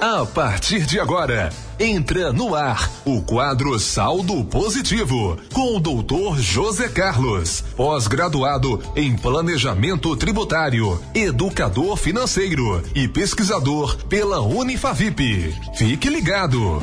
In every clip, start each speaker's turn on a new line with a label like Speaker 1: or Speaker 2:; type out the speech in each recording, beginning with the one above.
Speaker 1: A partir de agora, entra no ar o quadro Saldo Positivo com o doutor José Carlos, pós-graduado em Planejamento Tributário, educador financeiro e pesquisador pela Unifavip. Fique ligado.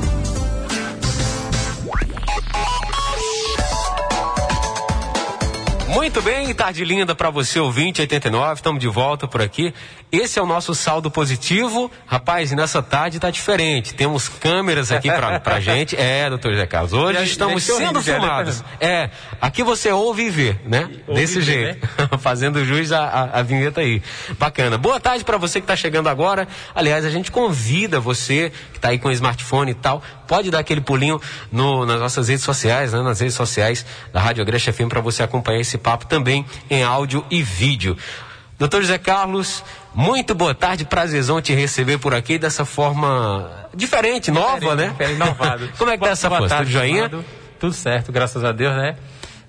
Speaker 2: Muito bem, tarde linda para você, ouvinte 89, estamos de volta por aqui. Esse é o nosso saldo positivo. Rapaz, e nessa tarde tá diferente. Temos câmeras aqui pra, pra gente. É, doutor José Carlos, hoje
Speaker 3: Já-
Speaker 2: estamos sendo
Speaker 3: né,
Speaker 2: filmados. É, aqui você ouve e vê, né?
Speaker 3: Ouve
Speaker 2: Desse
Speaker 3: vê,
Speaker 2: jeito. Fazendo jus à, à, à vinheta aí. Bacana. Boa tarde para você que tá chegando agora. Aliás, a gente convida você que tá aí com o smartphone e tal, pode dar aquele pulinho no- nas nossas redes sociais, né? Nas redes sociais da Rádio Agreste FM para você acompanhar esse papo também em áudio e vídeo. Doutor José Carlos, muito boa tarde, prazerzão te receber por aqui dessa forma diferente, nova, né?
Speaker 3: Diferente, inovado.
Speaker 2: Como é que tá
Speaker 3: Boa-
Speaker 2: essa
Speaker 3: boa tarde,
Speaker 2: Tudo joinha?
Speaker 3: Tudo certo, graças a Deus, né?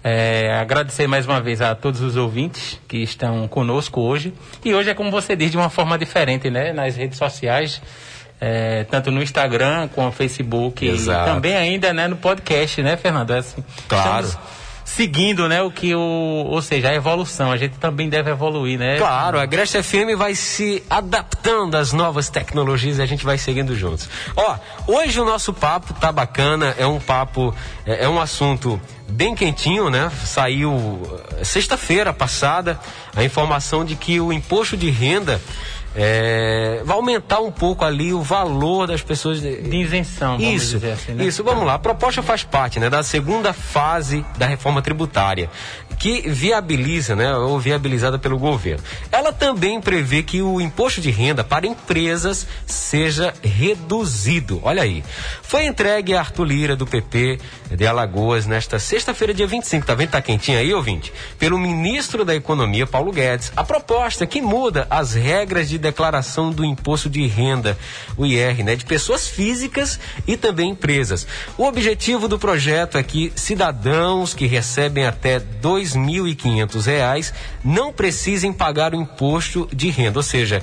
Speaker 3: É, agradecer mais uma vez a todos os ouvintes que estão conosco hoje. E hoje é como você diz, de uma forma diferente, né? Nas redes sociais, é, tanto no Instagram como no Facebook
Speaker 2: Exato.
Speaker 3: e também ainda né, no podcast, né, Fernando? É assim,
Speaker 2: Claro.
Speaker 3: estamos seguindo, né, o que o, ou seja, a evolução. A gente também deve evoluir, né?
Speaker 2: Claro, a Agreste FM vai se adaptando às novas tecnologias e a gente vai seguindo juntos. Ó, hoje o nosso papo tá bacana, é um papo, é, é um assunto bem quentinho, né? Saiu eh, sexta-feira passada a informação de que o imposto de renda eh, vai aumentar um pouco ali o valor das pessoas. de-
Speaker 3: De isenção, vamos
Speaker 2: isso,
Speaker 3: dizer assim, né?
Speaker 2: isso, vamos lá. A proposta faz parte né, da segunda fase da reforma tributária, que viabiliza, né, ou viabilizada pelo governo. Ela também prevê que o imposto de renda para empresas seja reduzido. Olha aí. Foi entregue a Arthur Lira, do PP de Alagoas, nesta sexta-feira, dia 25. Tá vendo? Tá quentinho aí, ouvinte? Pelo ministro da Economia, Paulo Guedes. A proposta que muda as regras de declaração do imposto de renda, o IR, né, de pessoas físicas e também empresas. O objetivo do projeto é que cidadãos que recebem até 2.500 reais não precisem pagar o imposto de renda, ou seja,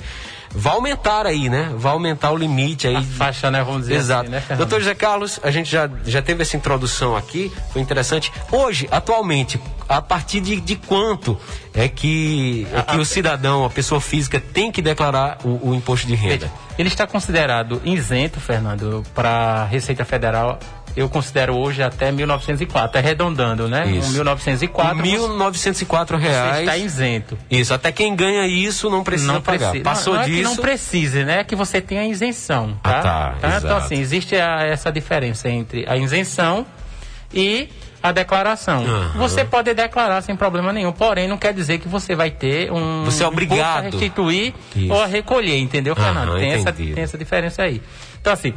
Speaker 2: vai aumentar aí, né? Vai aumentar o limite aí.
Speaker 3: A faixa, né, vamos dizer
Speaker 2: Exato.
Speaker 3: assim, né, Fernando?
Speaker 2: Doutor José Carlos, a gente já, já teve essa introdução aqui, foi interessante. Hoje, atualmente, a partir de, de quanto é que, é que o cidadão, a pessoa física, tem que declarar o, o imposto de renda?
Speaker 3: Ele está considerado isento, Fernando, para a Receita Federal. Eu considero hoje até 1904, arredondando, né?
Speaker 2: Isso.
Speaker 3: Um 1904
Speaker 2: R$ 1.904
Speaker 3: você
Speaker 2: reais.
Speaker 3: está isento.
Speaker 2: Isso, até quem ganha isso não precisa
Speaker 3: não
Speaker 2: pagar.
Speaker 3: precisa.
Speaker 2: Passou
Speaker 3: não, não
Speaker 2: disso.
Speaker 3: É que não precise, né? É que você tenha isenção, tá?
Speaker 2: Ah, tá,
Speaker 3: Então,
Speaker 2: exato.
Speaker 3: assim, existe a- essa diferença entre a isenção e a declaração.
Speaker 2: Aham.
Speaker 3: Você pode declarar sem problema nenhum, porém não quer dizer que você vai ter um
Speaker 2: Você é obrigado.
Speaker 3: a restituir
Speaker 2: Isso.
Speaker 3: ou a recolher, entendeu, Fernando? tem, essa, tem essa diferença aí. Então, assim,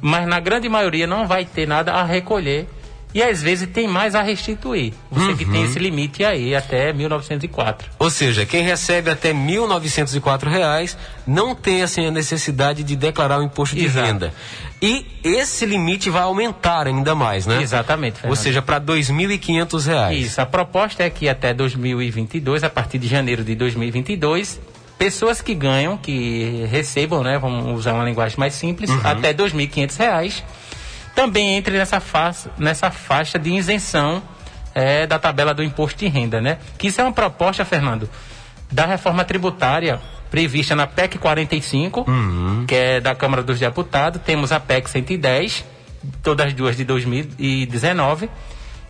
Speaker 3: mas na grande maioria não vai ter nada a recolher. E às vezes tem mais a restituir. Você que
Speaker 2: Uhum.
Speaker 3: tem esse limite aí até 1904.
Speaker 2: Ou seja, quem recebe até 1.904 reais não tem assim a necessidade de declarar o imposto de
Speaker 3: Exato.
Speaker 2: renda. E esse limite vai aumentar ainda mais, né?
Speaker 3: Exatamente,
Speaker 2: Ou
Speaker 3: Fernando.
Speaker 2: seja, para 2.500 reais.
Speaker 3: Isso, a proposta é que até 2022, a partir de janeiro de 2022, pessoas que ganham, que recebam, né, vamos usar uma linguagem mais simples,
Speaker 2: Uhum.
Speaker 3: até 2.500 reais, também entre nessa faixa, nessa faixa de isenção eh, da tabela do imposto de renda, né? Que isso é uma proposta, Fernando, da reforma tributária prevista na PEC 45, que é da Câmara dos Deputados, temos a PEC 110, todas as duas de 2019,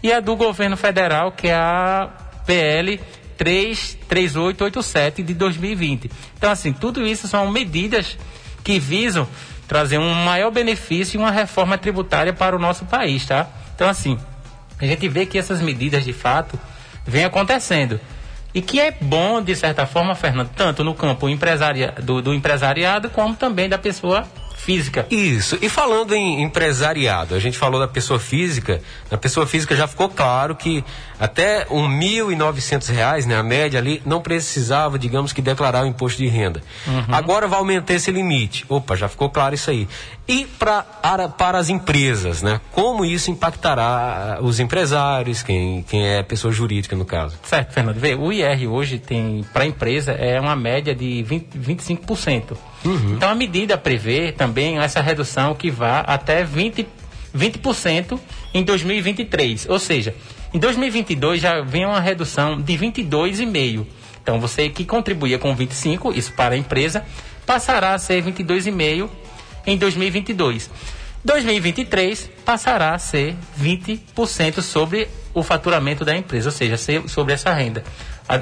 Speaker 3: e a do governo federal, que é a PL 33887 de 2020. Então, assim, tudo isso são medidas que visam trazer um maior benefício e uma reforma tributária para o nosso país, tá? Então, assim, a gente vê que essas medidas, de fato, vêm acontecendo. E que é bom, de certa forma, Fernando, tanto no campo empresaria, do, do empresariado, como também da pessoa física.
Speaker 2: Isso. E falando em empresariado, a gente falou da pessoa física. Na pessoa física já ficou claro que até 1.900 reais, né, a média ali, não precisava, digamos que, declarar o imposto de renda. Agora vai aumentar esse limite. Opa, já ficou claro isso aí. E pra, ara- para as empresas, né? Como isso impactará ah, os empresários, quem, quem é pessoa jurídica no caso?
Speaker 3: Certo, Fernando. Vê, o IR hoje tem, para a empresa, é uma média de 20, 25%. Uhum. Então a medida prevê também essa redução que vá até 20%, 20% em 2023. Ou seja, em 2022 já vem uma redução de 22,5%. Então você que contribuía com 25, isso para a empresa, passará a ser 22,5 em 2022. 2023 passará a ser 20% sobre o faturamento da empresa, ou seja, sobre essa renda.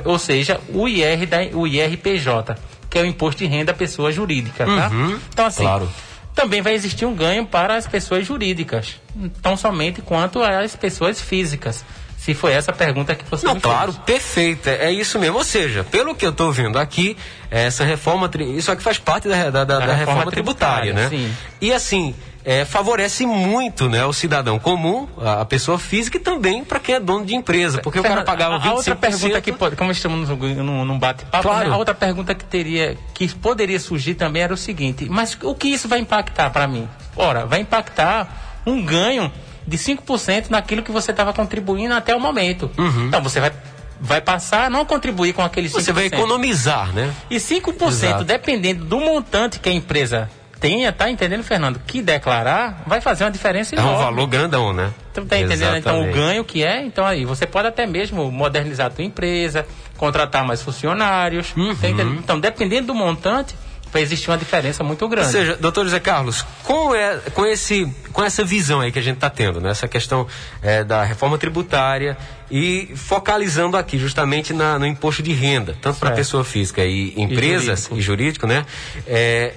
Speaker 3: Ou seja, o IR da, o IRPJ, que é o imposto de renda pessoa jurídica, tá?
Speaker 2: Uhum,
Speaker 3: então assim,
Speaker 2: claro.
Speaker 3: também vai existir um ganho para as pessoas jurídicas, tão somente quanto as pessoas físicas. Se foi essa a pergunta que você
Speaker 2: Não,
Speaker 3: me
Speaker 2: claro,
Speaker 3: fez.
Speaker 2: perfeita. É isso mesmo. Ou seja, pelo que eu estou vendo aqui, essa reforma. Isso aqui faz parte da, da, da, da reforma, reforma, tributária, tributária né? Sim. E assim. É, favorece muito né, o cidadão comum, a, a pessoa física e também para quem é dono de empresa, porque Fernando, o cara pagava 25%.
Speaker 3: A outra pergunta que pode, como estamos num, num bate-papo,
Speaker 2: claro.
Speaker 3: né, a outra pergunta que teria, que poderia surgir também era o seguinte, mas o que isso vai impactar para mim? Ora, vai impactar um ganho de 5% naquilo que você estava contribuindo até o momento.
Speaker 2: Uhum.
Speaker 3: Então você vai vai passar a não contribuir com aqueles 5%.
Speaker 2: Você vai economizar, né?
Speaker 3: E 5%, Exato. dependendo do montante que a empresa tenha, tá entendendo, Fernando? Que declarar vai fazer uma diferença
Speaker 2: enorme. É um valor grandão, né?
Speaker 3: Então, tá entendendo Exatamente. então o ganho que é? Então aí, você pode até mesmo modernizar a tua empresa, contratar mais funcionários.
Speaker 2: Uhum.
Speaker 3: Tá então, dependendo do montante, vai existir uma diferença muito grande.
Speaker 2: Ou seja, doutor José Carlos, com, é, com, esse, com essa visão aí que a gente está tendo, né? essa questão é, da reforma tributária e focalizando aqui justamente na, no imposto de renda, tanto para pessoa física e empresas e jurídico, e jurídico né? É,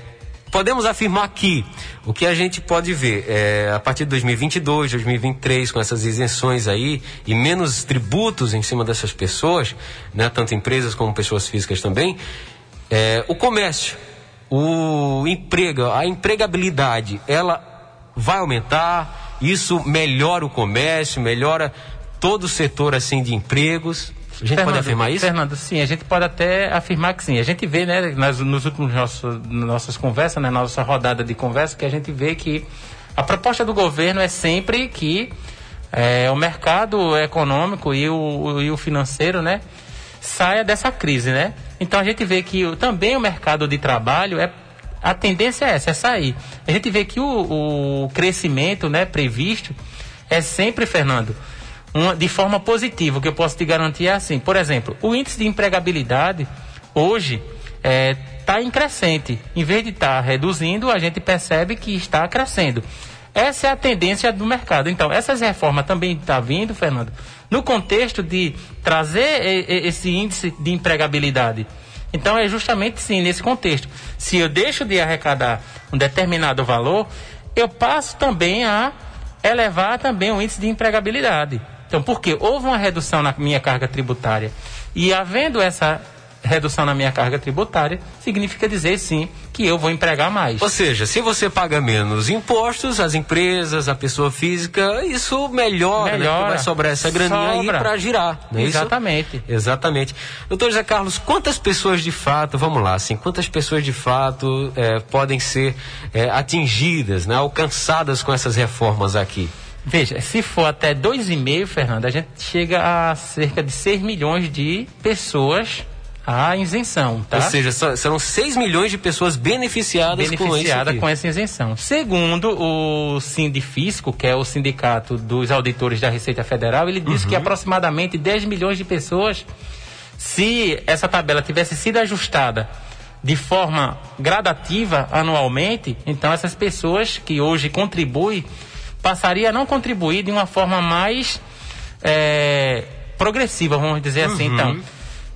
Speaker 2: podemos afirmar que o que a gente pode ver é, a partir de 2022, 2023, com essas isenções aí e menos tributos em cima dessas pessoas, né, tanto empresas como pessoas físicas também, é, o comércio o emprego, a empregabilidade, ela vai aumentar, isso melhora o comércio, melhora todo o setor assim de empregos. A gente
Speaker 3: Fernando,
Speaker 2: pode afirmar isso?
Speaker 3: Fernando, sim, a gente pode até afirmar que sim. A gente vê, né, nas, nos últimos nossos, nossas conversas, né, nossa rodada de conversa, que a gente vê que a proposta do governo é sempre que é, o mercado econômico e o, e o financeiro, né, saia dessa crise, né? Então a gente vê que também o mercado de trabalho é a tendência é essa, é sair. A gente vê que o, o crescimento, né, previsto é sempre, Fernando, uma, de forma positiva. O que eu posso te garantir é assim. Por exemplo, o índice de empregabilidade hoje está é, tá em crescente. Em vez de estar tá reduzindo, a gente percebe que está crescendo. Essa é a tendência do mercado. Então, essas reformas também estão tá vindo, Fernando, no contexto de trazer esse índice de empregabilidade. Então, é justamente sim, nesse contexto. Se eu deixo de arrecadar um determinado valor, eu passo também a elevar também o índice de empregabilidade. Então, por quê? Houve uma redução na minha carga tributária. E havendo essa redução na minha carga tributária, significa dizer sim que eu vou empregar mais.
Speaker 2: Ou seja, se você paga menos impostos, as empresas, a pessoa física, isso melhora, melhora né? vai sobrar essa graninha sobra. aí para girar. Não é
Speaker 3: Exatamente.
Speaker 2: Isso? Exatamente. Doutor José Carlos, quantas pessoas de fato, vamos lá, assim, quantas pessoas de fato é, podem ser é, atingidas, né, alcançadas com essas reformas aqui?
Speaker 3: Veja, se for até 2,5, Fernando, a gente chega a cerca de 6 milhões de pessoas a isenção, tá?
Speaker 2: Ou seja, serão 6 milhões de pessoas beneficiadas,
Speaker 3: beneficiadas
Speaker 2: com,
Speaker 3: com, essa isenção. Segundo o Sindifisco, que é o sindicato dos auditores da Receita Federal, ele disse uhum. que aproximadamente 10 milhões de pessoas, se essa tabela tivesse sido ajustada de forma gradativa anualmente, então essas pessoas que hoje contribuem passaria a não contribuir de uma forma mais é, progressiva, vamos dizer assim. Uhum. Então,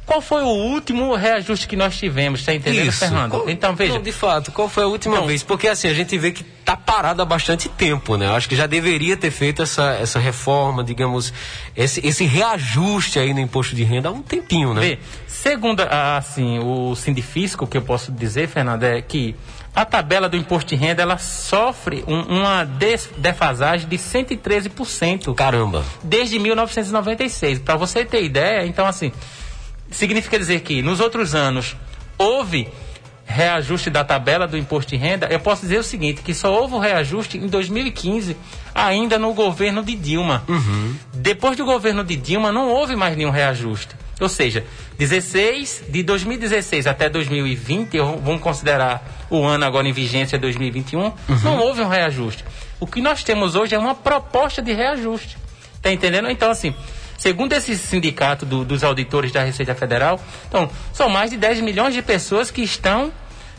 Speaker 3: qual foi o último reajuste que nós tivemos? Está entendendo,
Speaker 2: Isso.
Speaker 3: Fernando?
Speaker 2: Qual, então, veja. Não, de fato, qual foi a última não. vez? Porque assim, a gente vê que está parado há bastante tempo, né? Eu acho que já deveria ter feito essa, essa reforma, digamos, esse, esse reajuste aí no imposto de renda há um tempinho, né? Vê,
Speaker 3: segundo assim, o Sindifisco, que eu posso dizer, Fernando, é que a tabela do imposto de renda ela sofre um, uma defasagem de 113%.
Speaker 2: Caramba!
Speaker 3: Desde 1996. Para você ter ideia, então assim significa dizer que nos outros anos houve reajuste da tabela do imposto de renda, eu posso dizer o seguinte, que só houve o reajuste em 2015, ainda no governo de Dilma.
Speaker 2: Uhum.
Speaker 3: Depois do governo de Dilma, não houve mais nenhum reajuste. Ou seja, 16 de 2016 até 2020, vamos considerar o ano agora em vigência 2021, uhum. não houve um reajuste. O que nós temos hoje é uma proposta de reajuste. Tá entendendo? Então, assim, segundo esse sindicato do, dos auditores da Receita Federal, então, são mais de 10 milhões de pessoas que estão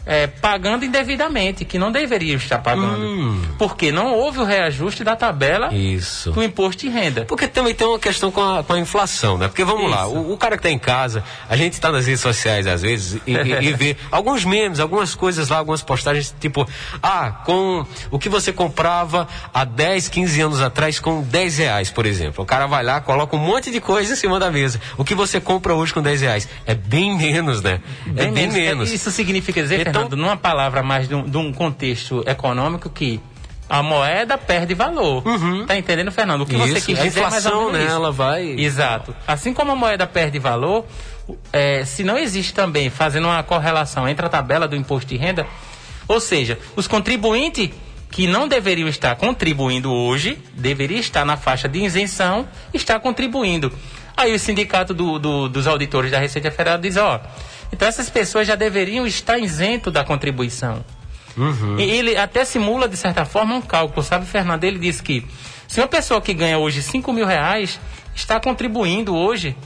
Speaker 3: é, pagando indevidamente, que não deveriam estar pagando. Hum. Porque não houve o reajuste da tabela
Speaker 2: Isso.
Speaker 3: do imposto de renda.
Speaker 2: Porque também tem uma questão com a, com a inflação, né? Porque vamos Isso. lá, o, o, cara que está em casa, a gente está nas redes sociais às vezes e, e, e, vê alguns memes, algumas coisas lá, algumas postagens tipo, ah, com o que você comprava há 10, 15 anos atrás com 10 reais, por exemplo. O cara vai lá, coloca um monte de coisa em cima da mesa. O que você compra hoje com 10 reais? É bem menos, né?
Speaker 3: Bem é bem menos. menos. Isso significa dizer, então, Fernando, numa palavra mais de um, de um, contexto econômico que a moeda perde valor. Uhum. Tá entendendo, Fernando? O que
Speaker 2: Isso,
Speaker 3: você quis dizer a
Speaker 2: inflação, né, ela vai...
Speaker 3: Exato. Assim como a moeda perde valor, é, se não existe também fazendo uma correlação entre a tabela do imposto de renda, ou seja, os contribuintes que não deveriam estar contribuindo hoje, deveriam estar na faixa de isenção, está contribuindo. Aí o sindicato do, do, dos auditores da Receita Federal diz, ó, então essas pessoas já deveriam estar isento da contribuição. Uhum. E ele até simula, de certa forma, um cálculo, sabe, Fernando? Ele diz que se uma pessoa que ganha hoje 5 mil reais está contribuindo hoje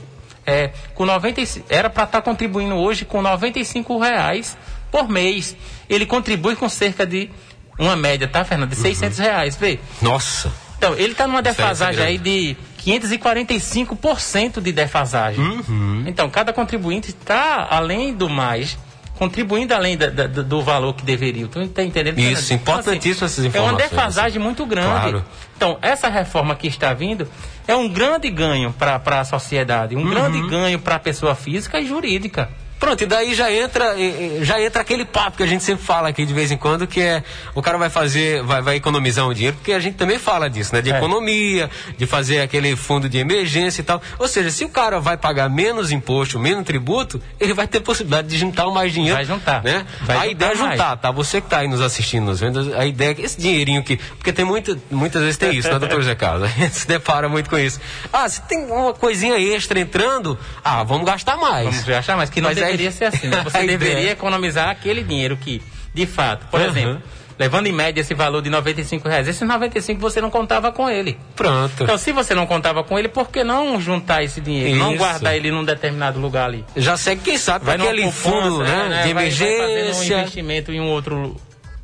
Speaker 3: é, com 90, era para estar tá contribuindo hoje com 95 reais por mês. Ele contribui com cerca de uma média, tá, Fernando? De uhum. 600 reais, vê?
Speaker 2: Nossa!
Speaker 3: Então, ele está numa defasagem aí de 545% de defasagem. Uhum. Então, cada contribuinte está, além do mais, contribuindo além da, da, do valor que deveria. Tu está entendendo?
Speaker 2: Isso, importantíssimo então, assim, essas informações.
Speaker 3: É uma defasagem muito grande. Claro. Então, essa reforma que está vindo é um grande ganho para a sociedade, um uhum. grande ganho para a pessoa física e jurídica.
Speaker 2: Pronto, e daí já entra, já entra aquele papo que a gente sempre fala aqui de vez em quando, que é o cara vai fazer, vai, vai economizar um dinheiro, porque a gente também fala disso, né? De é. economia, de fazer aquele fundo de emergência e tal. Ou seja, se o cara vai pagar menos imposto, menos tributo, ele vai ter possibilidade de juntar mais dinheiro.
Speaker 3: Vai juntar.
Speaker 2: Né?
Speaker 3: Vai
Speaker 2: a ideia é juntar, tá? Você que está aí nos assistindo, nos vendo, a ideia é que esse dinheirinho que. Porque tem muito, muitas vezes tem isso, né, doutor Zé Carlos? A gente se depara muito com isso. Ah, se tem uma coisinha extra entrando, ah, vamos gastar mais.
Speaker 3: Vamos gastar mais, que não Mas deveria ser assim. Né? Você deveria economizar aquele dinheiro que, de fato, por uhum. exemplo, levando em média esse valor de 95 reais, esse 95 você não contava com ele.
Speaker 2: Pronto.
Speaker 3: Então, se você não contava com ele, por que não juntar esse dinheiro? Isso. Não guardar ele num determinado lugar ali?
Speaker 2: Já segue, quem sabe, vai aquele fundo né, né, de vai, emergência.
Speaker 3: Vai um investimento em um outro,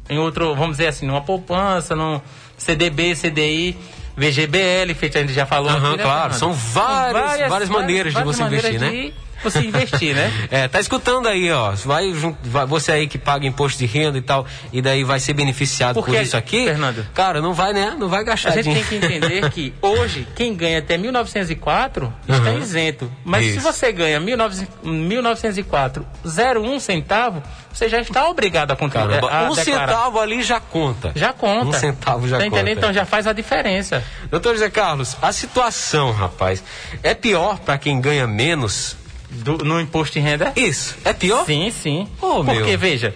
Speaker 3: em outro, vamos dizer assim, numa poupança, num CDB, CDI. VGBL, feito a gente já falou.
Speaker 2: Uhum, aqui, né, claro, são várias, várias, várias maneiras várias de você investir, né?
Speaker 3: Você investir, né?
Speaker 2: é, tá escutando aí, ó. Vai, vai, você aí que paga imposto de renda e tal, e daí vai ser beneficiado Porque, por isso aqui.
Speaker 3: Fernando.
Speaker 2: Cara, não vai, né? Não vai gastar
Speaker 3: A gente tem que entender que hoje, quem ganha até 1904 está uhum. isento. Mas isso. se você ganha 1904, 01 centavo, você já está obrigado a contribuir.
Speaker 2: um centavo ali já conta.
Speaker 3: Já conta.
Speaker 2: Um centavo já tá conta.
Speaker 3: Entendendo? Então já faz a diferença.
Speaker 2: Doutor José Carlos, a situação, rapaz, é pior para quem ganha menos
Speaker 3: do, no imposto de renda?
Speaker 2: Isso. É pior?
Speaker 3: Sim, sim.
Speaker 2: Oh,
Speaker 3: Porque,
Speaker 2: meu.
Speaker 3: veja,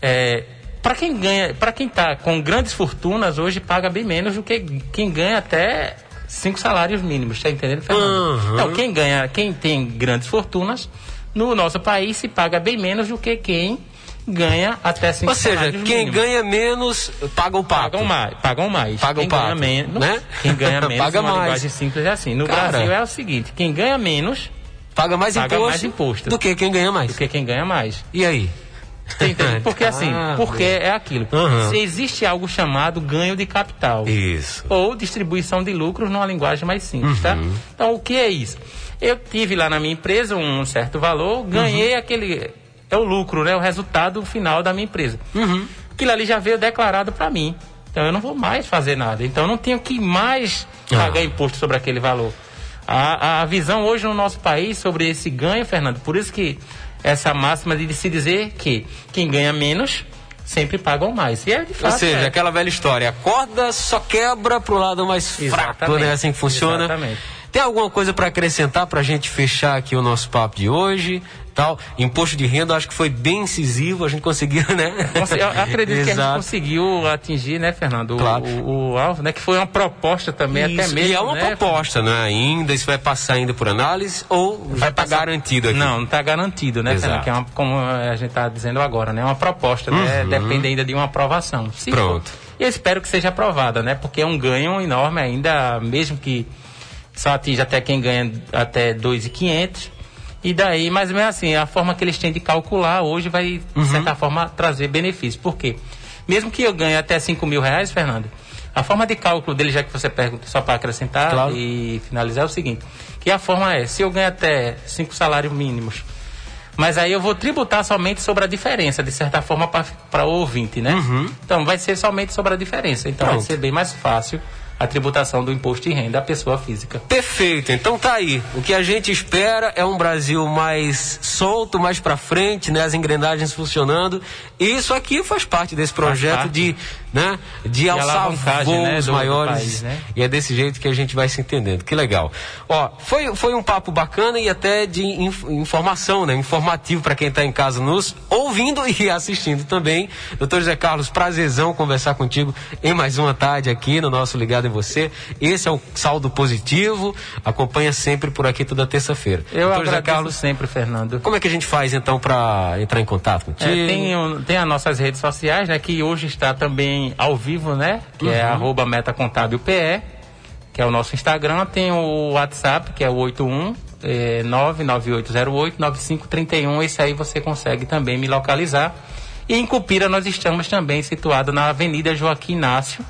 Speaker 3: é, para quem ganha, para quem está com grandes fortunas, hoje paga bem menos do que quem ganha até cinco salários mínimos, tá entendendo, Fernando? Uhum. Então, quem ganha, quem tem grandes fortunas, no nosso país se paga bem menos do que quem ganha até cinco
Speaker 2: Ou seja, quem
Speaker 3: mínimos.
Speaker 2: ganha menos paga o pato.
Speaker 3: Pagam mais. Pagam mais.
Speaker 2: Paga
Speaker 3: quem
Speaker 2: o pato,
Speaker 3: ganha menos, né? Quem ganha menos, paga uma mais. linguagem simples é assim. No Cara. Brasil é o seguinte, quem ganha menos
Speaker 2: Paga mais
Speaker 3: paga
Speaker 2: imposto,
Speaker 3: mais imposto
Speaker 2: do que quem ganha mais.
Speaker 3: Do que quem ganha mais.
Speaker 2: E aí?
Speaker 3: Porque assim, ah, porque é aquilo. Uhum. Existe algo chamado ganho de capital.
Speaker 2: Isso.
Speaker 3: Ou distribuição de lucros numa linguagem mais simples, tá? uhum. tá? Então, o que é isso? Eu tive lá na minha empresa um certo valor, ganhei uhum. aquele. É o lucro, né? O resultado final da minha empresa.
Speaker 2: Uhum.
Speaker 3: Aquilo ali já veio declarado para mim. Então eu não vou mais fazer nada. Então eu não tenho que mais pagar ah. imposto sobre aquele valor. A, a visão hoje no nosso país sobre esse ganho, Fernando, por isso que essa máxima de se dizer que quem ganha menos sempre pagam mais. E é de fato.
Speaker 2: Ou seja, é. aquela velha história, a corda só quebra pro lado mais Exatamente. fraco, né? Assim que funciona.
Speaker 3: Exatamente.
Speaker 2: Tem alguma coisa para acrescentar para a gente fechar aqui o nosso papo de hoje? Tal. Imposto de renda, acho que foi bem incisivo, a gente conseguiu, né?
Speaker 3: Eu acredito que a gente conseguiu atingir, né, Fernando? Claro. O, o, alvo, né? Que foi uma proposta também,
Speaker 2: isso,
Speaker 3: até mesmo.
Speaker 2: E é uma
Speaker 3: né?
Speaker 2: proposta, né? Ainda, isso vai passar ainda por análise ou vai estar tá garantido aqui?
Speaker 3: Não, não está garantido, né, Fernando? Que é uma, como a gente está dizendo agora, né? É uma proposta, né? uhum. né? Depende ainda de uma aprovação.
Speaker 2: Se Pronto.
Speaker 3: For, e eu espero que seja aprovada, né? Porque é um ganho enorme ainda, mesmo que só atinja até quem ganha até 2.500. E daí, mais ou menos assim, a forma que eles têm de calcular hoje vai, uhum. de certa forma, trazer benefício. Por quê? Mesmo que eu ganhe até 5 mil reais, Fernando, a forma de cálculo dele, já que você pergunta, só para acrescentar claro. e finalizar, é o seguinte: que a forma é, se eu ganho até 5 salários mínimos, mas aí eu vou tributar somente sobre a diferença, de certa forma, para o ouvinte, né? Uhum. Então vai ser somente sobre a diferença. Então Pronto. vai ser bem mais fácil a tributação do imposto de renda da pessoa física.
Speaker 2: Perfeito. Então tá aí. O que a gente espera é um Brasil mais solto, mais para frente, né? As engrenagens funcionando. E isso aqui faz parte desse projeto de, né, de alçar voos né, maiores. País, né? E é desse jeito que a gente vai se entendendo. Que legal. Ó, foi, foi um papo bacana e até de inf informação, né? Informativo para quem está em casa nos ouvindo e assistindo também. Doutor José Carlos, prazerzão conversar contigo em mais uma tarde aqui no nosso Ligado em você. Esse é o saldo positivo. Acompanha sempre por aqui toda terça-feira.
Speaker 3: Eu Doutor agradeço Carlos, sempre, Fernando.
Speaker 2: Como é que a gente faz então para entrar em contato contigo?
Speaker 3: É, tem, tem as nossas redes sociais, né? Que hoje está também ao vivo, né? Que é uhum. é arroba metacontábilpe, que é o nosso Instagram. Tem o WhatsApp, que é o 81 é, 99808-9531. Esse aí você consegue também me localizar. E em Cupira nós estamos também situados na Avenida Joaquim Inácio,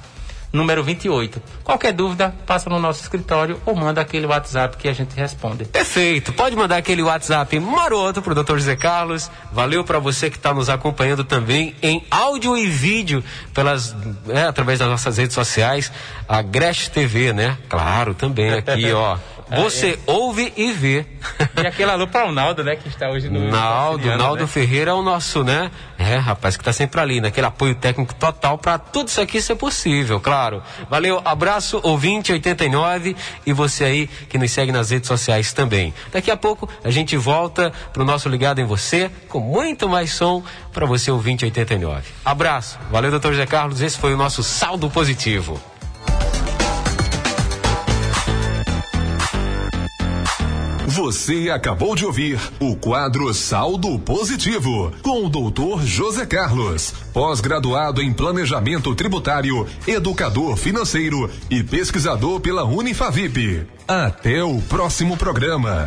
Speaker 3: número 28. Qualquer dúvida, passa no nosso escritório ou manda aquele WhatsApp que a gente responde.
Speaker 2: Perfeito. Pode mandar aquele WhatsApp maroto pro Dr. José Carlos. Valeu para você que está nos acompanhando também em áudio e vídeo pelas é, através das nossas redes sociais, a Gresh TV, né? Claro, também aqui, ó. Você é. ouve e vê.
Speaker 3: E aquele alô para o Naldo, né? Que está hoje no.
Speaker 2: Naldo, Naldo né? Ferreira é o nosso, né? É, rapaz, que está sempre ali, naquele apoio técnico total para tudo isso aqui ser possível, claro. Valeu, abraço, ouvinte 89 e você aí que nos segue nas redes sociais também. Daqui a pouco a gente volta para o nosso Ligado em Você com muito mais som para você, ouvinte 89. Abraço, valeu, doutor José Carlos. Esse foi o nosso saldo positivo.
Speaker 1: Você acabou de ouvir o quadro Saldo Positivo com o doutor José Carlos, pós-graduado em Planejamento Tributário, educador financeiro e pesquisador pela Unifavip. Até o próximo programa.